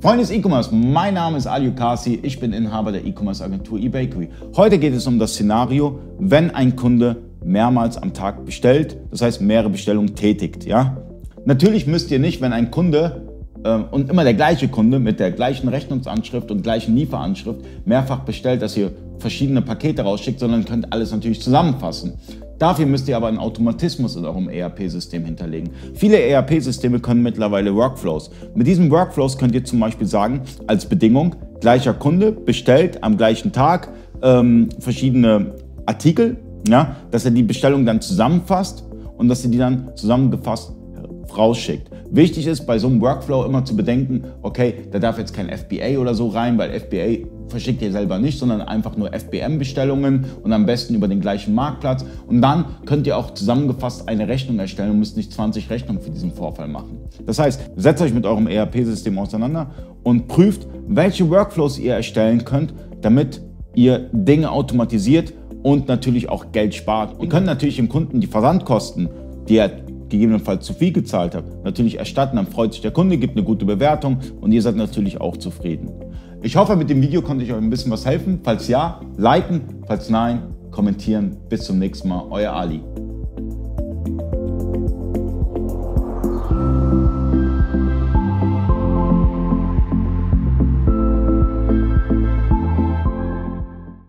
Freunde des E-Commerce, mein Name ist Ali Kasi, ich bin Inhaber der E-Commerce Agentur eBakery. Heute geht es um das Szenario, wenn ein Kunde mehrmals am Tag bestellt, das heißt mehrere Bestellungen tätigt. Ja? Natürlich müsst ihr nicht, wenn ein Kunde ähm, und immer der gleiche Kunde mit der gleichen Rechnungsanschrift und gleichen Lieferanschrift mehrfach bestellt, dass ihr verschiedene Pakete rausschickt, sondern könnt alles natürlich zusammenfassen. Dafür müsst ihr aber einen Automatismus in eurem ERP-System hinterlegen. Viele ERP-Systeme können mittlerweile Workflows. Mit diesen Workflows könnt ihr zum Beispiel sagen, als Bedingung, gleicher Kunde bestellt am gleichen Tag ähm, verschiedene Artikel, ja, dass er die Bestellung dann zusammenfasst und dass ihr die dann zusammengefasst rausschickt. Wichtig ist bei so einem Workflow immer zu bedenken, okay, da darf jetzt kein FBA oder so rein, weil FBA verschickt ihr selber nicht, sondern einfach nur FBM-Bestellungen und am besten über den gleichen Marktplatz. Und dann könnt ihr auch zusammengefasst eine Rechnung erstellen und müsst nicht 20 Rechnungen für diesen Vorfall machen. Das heißt, setzt euch mit eurem ERP-System auseinander und prüft, welche Workflows ihr erstellen könnt, damit ihr Dinge automatisiert und natürlich auch Geld spart. Ihr könnt natürlich dem Kunden die Versandkosten, die er gegebenenfalls zu viel gezahlt habt, natürlich erstatten. Dann freut sich der Kunde, gibt eine gute Bewertung und ihr seid natürlich auch zufrieden. Ich hoffe, mit dem Video konnte ich euch ein bisschen was helfen. Falls ja, liken, falls nein, kommentieren. Bis zum nächsten Mal, euer Ali.